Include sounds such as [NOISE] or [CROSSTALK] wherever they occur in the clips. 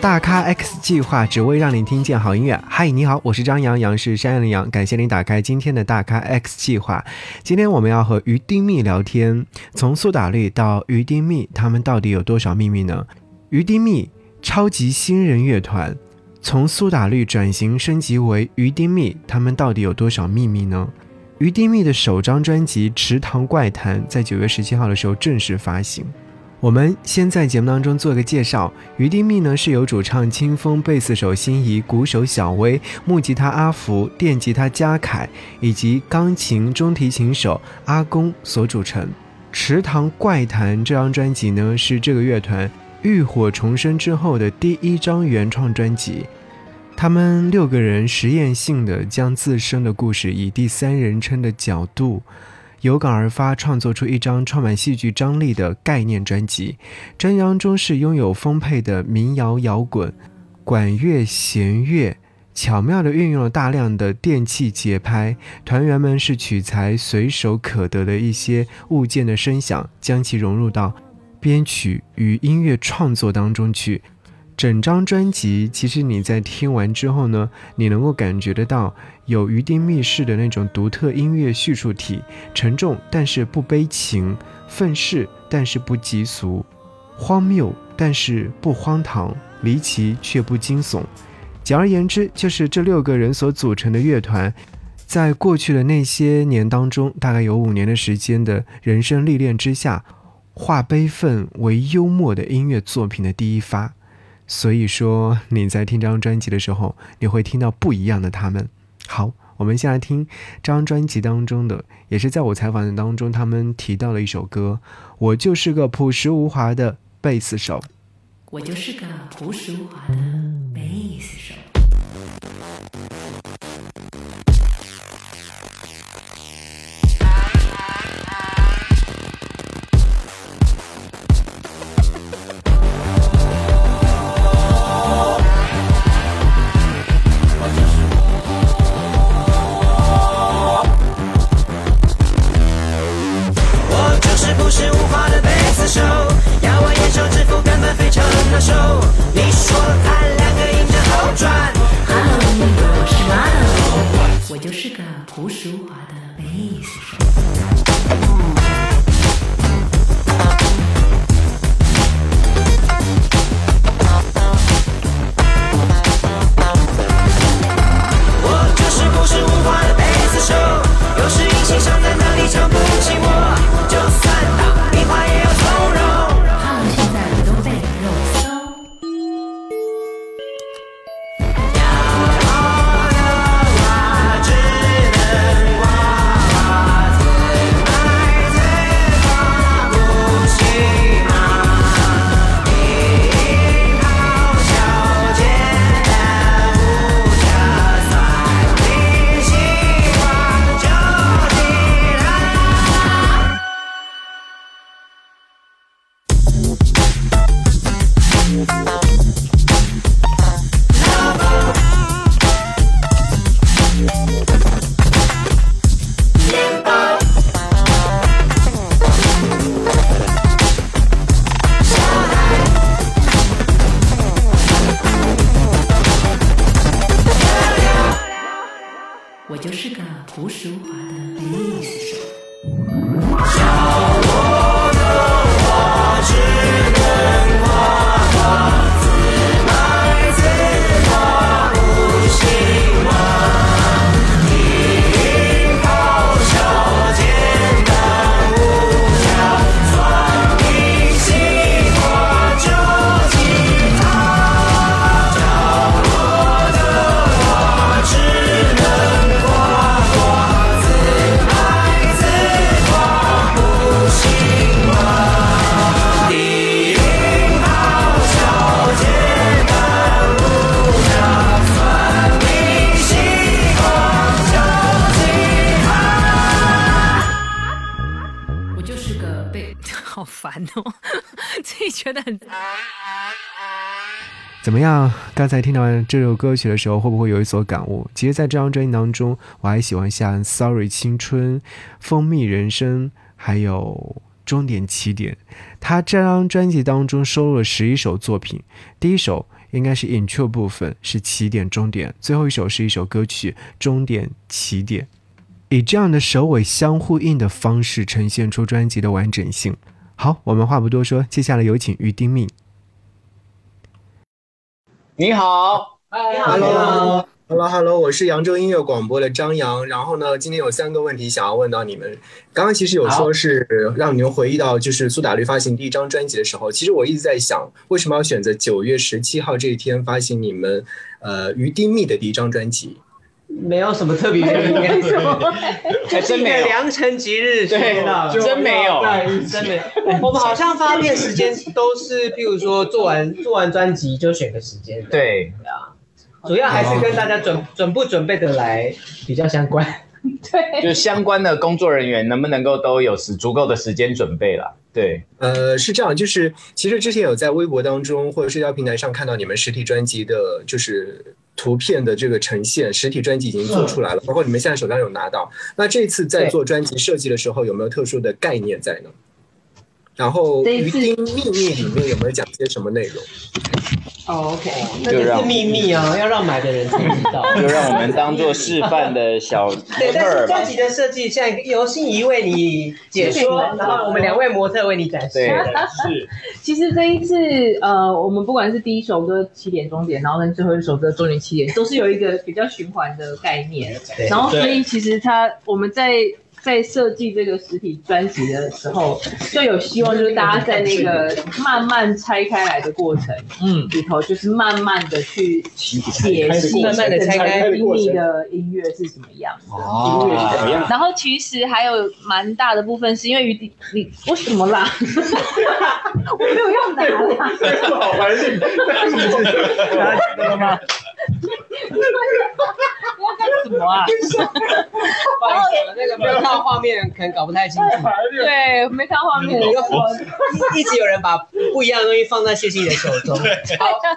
大咖 X 计划只为让你听见好音乐。嗨，你好，我是张扬，杨是山羊的羊。感谢您打开今天的大咖 X 计划。今天我们要和于丁密聊天，从苏打绿到于丁密，他们到底有多少秘密呢？于丁密超级新人乐团，从苏打绿转型升级为于丁密，他们到底有多少秘密呢？于丁密的首张专辑《池塘怪谈》在九月十七号的时候正式发行。我们先在节目当中做个介绍，于丁密呢是由主唱清风、贝斯手辛怡、鼓手小薇、木吉他阿福、电吉他嘉凯以及钢琴、中提琴手阿公所组成。《池塘怪谈》这张专辑呢是这个乐团浴火重生之后的第一张原创专辑，他们六个人实验性的将自身的故事以第三人称的角度。有感而发，创作出一张充满戏剧张力的概念专辑。专辑当中是拥有丰沛的民谣摇滚、管乐、弦乐，巧妙地运用了大量的电器节拍。团员们是取材随手可得的一些物件的声响，将其融入到编曲与音乐创作当中去。整张专辑，其实你在听完之后呢，你能够感觉得到有余丁密室的那种独特音乐叙述体，沉重但是不悲情，愤世但是不急俗，荒谬但是不荒唐，离奇却不惊悚。简而言之，就是这六个人所组成的乐团，在过去的那些年当中，大概有五年的时间的人生历练之下，化悲愤为幽默的音乐作品的第一发。所以说你在听这张专辑的时候，你会听到不一样的他们。好，我们先来听这张专辑当中的，也是在我采访的当中他们提到了一首歌。我就是个朴实无华的贝斯手。我就是个朴实无华的怎么样？刚才听到这首歌曲的时候，会不会有一所感悟？其实，在这张专辑当中，我还喜欢像《Sorry 青春》《蜂蜜人生》，还有《终点起点》。他这张专辑当中收录了十一首作品，第一首应该是 intro 部分，是起点终点；最后一首是一首歌曲《终点起点》，以这样的首尾相呼应的方式呈现出专辑的完整性。好，我们话不多说，接下来有请于丁命。你好，Hello，Hello，Hello，我是扬州音乐广播的张扬。然后呢，今天有三个问题想要问到你们。刚刚其实有说是让你们回忆到就是苏打绿发行第一张专辑的时候。其实我一直在想，为什么要选择九月十七号这一天发行你们呃于丁密的第一张专辑？没有什么特别原因，[LAUGHS] 还真没有。良辰吉日，对真没有，真的。[LAUGHS] 我们好像发片时间都是，譬如说做完做完专辑就选个时间，对。啊，主要还是跟大家准准不准备的来比较相关，[LAUGHS] 对，就相关的工作人员能不能够都有时足够的时间准备了。对，呃，是这样，就是其实之前有在微博当中或者社交平台上看到你们实体专辑的，就是图片的这个呈现，实体专辑已经做出来了，包括你们现在手上有拿到。那这次在做专辑设计的时候，有没有特殊的概念在呢？然后《鱼丁秘密》里面有没有讲些什么内容？哦，OK，那个是秘密啊，要让买的人才知道。就让我们当做示范的小 [LAUGHS] 对，但是专辑的设计现在由心怡为你解说，然后我们两位模特为你展示。[LAUGHS] 是，[LAUGHS] 其实这一次呃，我们不管是第一首歌起点终点，然后跟最后一首歌终点起点，都是有一个比较循环的概念。然后所以其实它我们在。在设计这个实体专辑的时候，就有希望，就是大家在那个慢慢拆开来的过程，嗯，里头就是慢慢的去解析，慢慢的拆开秘密的音乐是什么样，音乐是怎么样。然后其实还有蛮大的部分是因为于你为什么啦？我没有要拿啦，不好怀念，拿这个了吗？[LAUGHS] 要干什么啊？[LAUGHS] 那个没有看画面，可能搞不太清楚。对，没看画面。一直有人把不一样的东西放在谢欣的手中。好，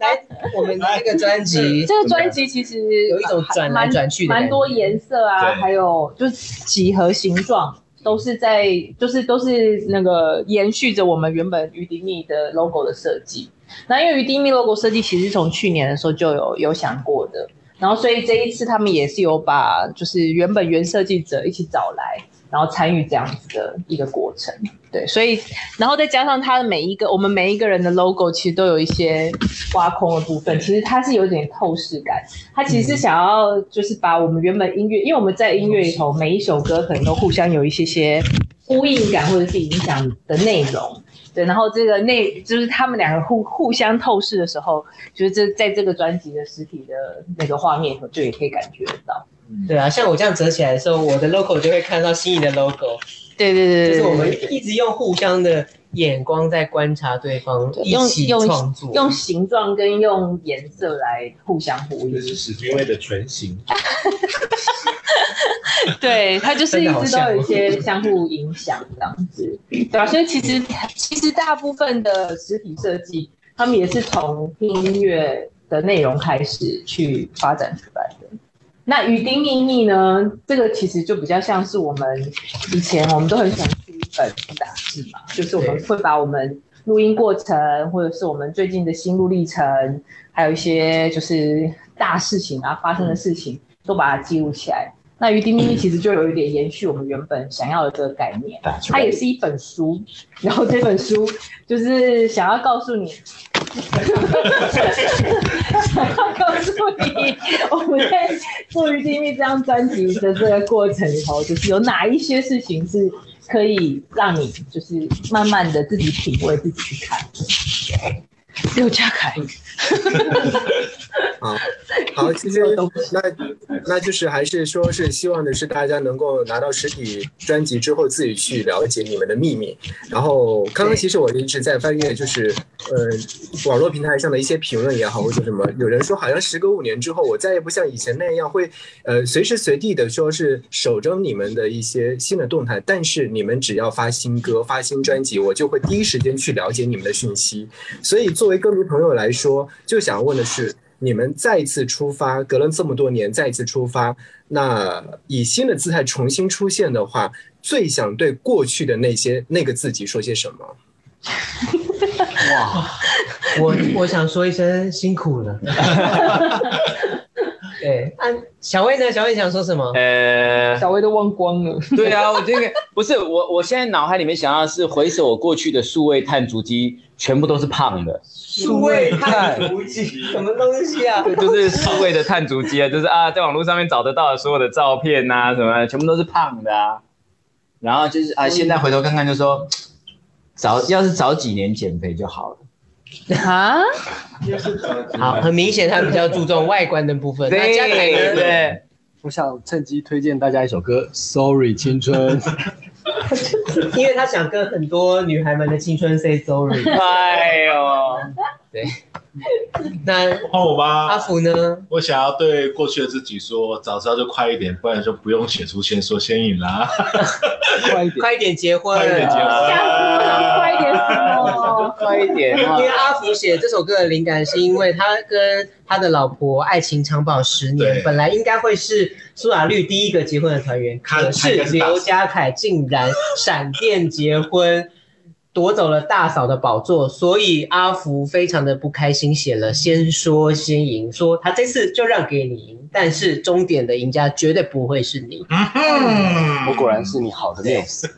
来，我们这个专辑，这个专辑其实有一种转来转去的，蛮多颜色啊，还有就是几何形状，都是在，就是都是那个延续着我们原本于迪密的 logo 的设计。那因为于迪密 logo 设计其实从去年的时候就有有想过的。然后，所以这一次他们也是有把就是原本原设计者一起找来，然后参与这样子的一个过程。对，所以然后再加上他的每一个我们每一个人的 logo，其实都有一些挖空的部分，其实它是有点透视感。它其实是想要就是把我们原本音乐，因为我们在音乐里头每一首歌可能都互相有一些些呼应感或者是影响的内容。对，然后这个内就是他们两个互互相透视的时候，就是这在这个专辑的实体的那个画面里头，就也可以感觉得到。对啊，像我这样折起来的时候，我的 logo 就会看到心仪的 logo。对对对就是我们一直用互相的眼光在观察对方，一起创作，用形状跟用颜色来互相呼应。这是史迪威的全形。[LAUGHS] 对，他就是一直都有一些相互影响这样子，对吧？所以其实其实大部分的实体设计，他们也是从音乐的内容开始去发展出来的。那《雨丁秘密》呢？这个其实就比较像是我们以前我们都很喜欢本杂志嘛，就是我们会把我们录音过程，或者是我们最近的心路历程，还有一些就是大事情啊发生的事情，都把它记录起来。那《于丁秘密》其实就有一点延续我们原本想要的这个概念，它也是一本书，然后这本书就是想要告诉你，[LAUGHS] 想要告诉你，我们在做《鱼丁秘密》这张专辑的这个过程里头，就是有哪一些事情是可以让你就是慢慢的自己品味、自己去看。刘家凯。好，好，其实那那就是还是说是希望的是大家能够拿到实体专辑之后自己去了解你们的秘密。然后刚刚其实我一直在翻阅，就是呃网络平台上的一些评论也好，或者什么，有人说好像时隔五年之后，我再也不像以前那样会呃随时随地的说是守着你们的一些新的动态，但是你们只要发新歌、发新专辑，我就会第一时间去了解你们的讯息。所以作为歌迷朋友来说，就想问的是。你们再一次出发，隔了这么多年再一次出发，那以新的姿态重新出现的话，最想对过去的那些那个自己说些什么？[LAUGHS] 哇，我我想说一声辛苦了。[LAUGHS] 小薇呢？小薇想说什么？呃，小薇都忘光了。对啊，我这个 [LAUGHS] 不是我，我现在脑海里面想到的是回首我过去的数位碳足迹，全部都是胖的。数位碳足迹什么东西啊？对，就是数位的碳足迹啊，[LAUGHS] 就是啊，在网络上面找得到的所有的照片呐，什么全部都是胖的啊。然后就是啊，现在回头看看，就说早要是早几年减肥就好了。啊，[LAUGHS] 好，很明显他比较注重外观的部分。那嘉凯呢？对，我想趁机推荐大家一首歌《Sorry 青春》，[LAUGHS] 因为他想跟很多女孩们的青春 say sorry。哎呦，对。那换我吧。阿福呢？我想要对过去的自己说，早知道就快一点，不然就不用写出先说先赢啦。快一点，快一点结婚，快一点结婚？快一点。因为阿福写这首歌的灵感，是因为他跟他的老婆爱情长跑十年，本来应该会是苏打绿第一个结婚的团员，可是刘家凯竟然闪电结婚。夺走了大嫂的宝座，所以阿福非常的不开心，写了“先说先赢”，说他这次就让给你赢，但是终点的赢家绝对不会是你。我果然是你好的缪斯。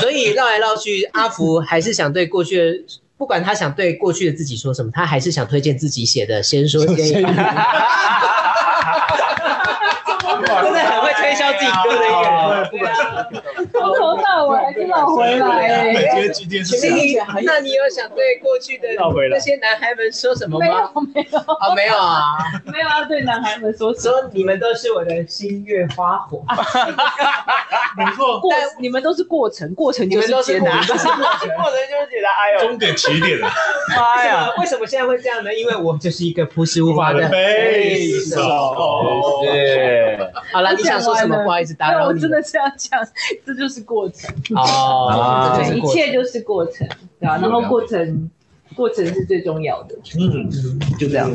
所以绕来绕去，阿福还是想对过去的，不管他想对过去的自己说什么，他还是想推荐自己写的“先说先赢”。[LAUGHS] [LAUGHS] 真的很会推销自己歌的一个人，从头到尾还是老回来。那你有想对过去的那些男孩们说什么吗？没有，没有，啊，没有啊，没有要对男孩们说说你们都是我的心月花火。没错，[LAUGHS] 过你们都是过程，过程就是解答，过程就是解答。哎呦，终点起点了！妈呀，为什么现在会这样呢？因为我就是一个朴实无华的贝手。对。好了，你想说什么？不好意思打扰你。我真的是要讲，这就是过程哦，对，一切就是过程，对吧？然后过程，过程是最重要的。嗯，就这样。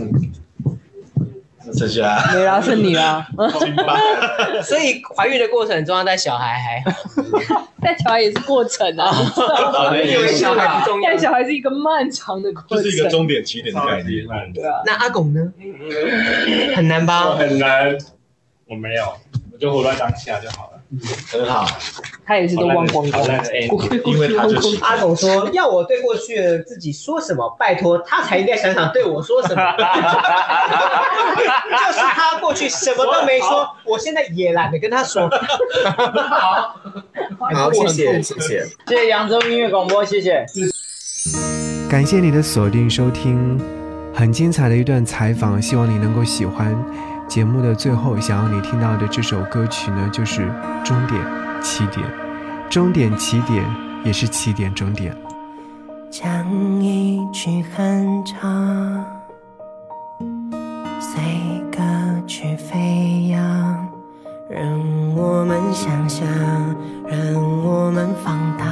剩下 [LAUGHS] 没啦，是你啦。[LAUGHS] [LAUGHS] 所以怀孕的过程中要，带小孩还好，带小孩也是过程啊。因为小孩不重要，带小孩是一个漫长的过程，就是一个终点起点的概念。对啊。那阿拱呢？很难吧？很难。我没有，我就活在当下就好了。很好，他也是都忘光光。[LAUGHS] 因为他就是阿董说要我对过去的自己说什么，拜托他才应该想想对我说什么。[LAUGHS] 就是他过去什么都没说，[LAUGHS] 我现在也懒得跟他说。好，好，谢谢，谢谢，谢谢扬州音乐广播，谢谢。感谢你的锁定收听，很精彩的一段采访，希望你能够喜欢。节目的最后，想要你听到的这首歌曲呢，就是《终点起点》，终点起点也是起点终点。讲一曲哼唱，随歌曲飞扬，让我们想象，让我们放大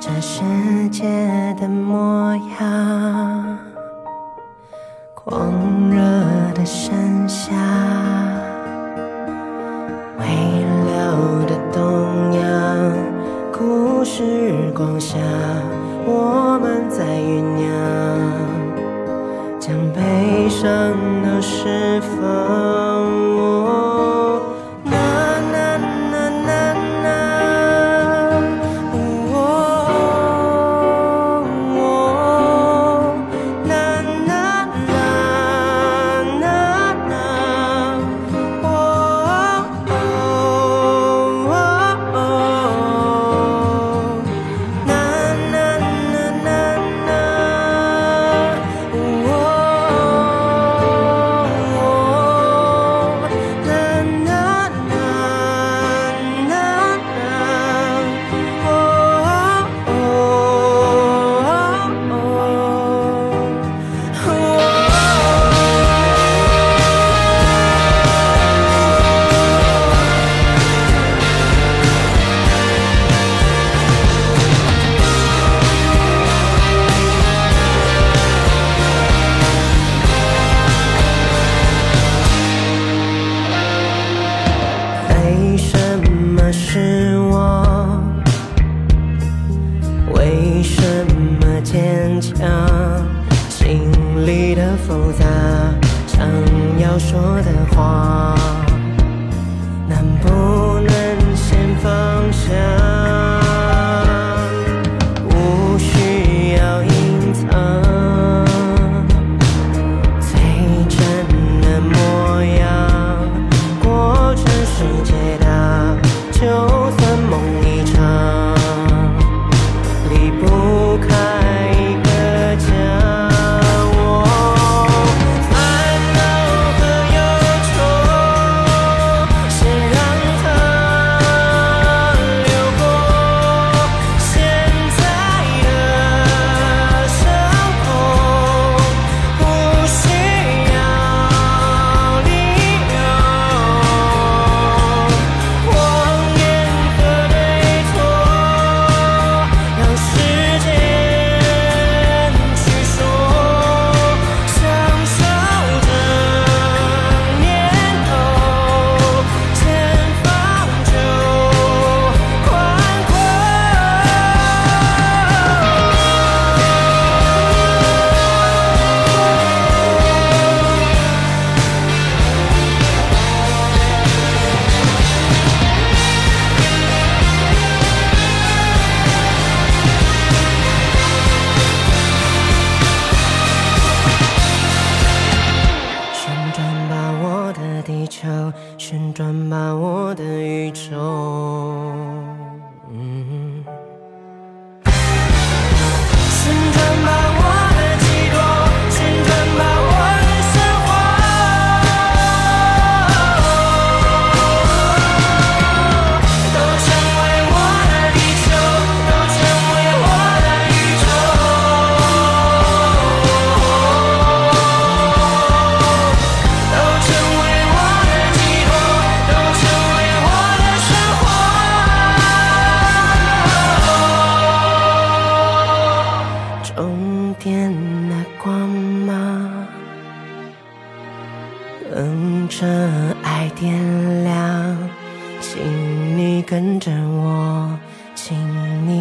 这世界的模样。山。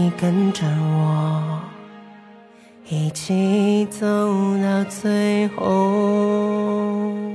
你跟着我一起走到最后。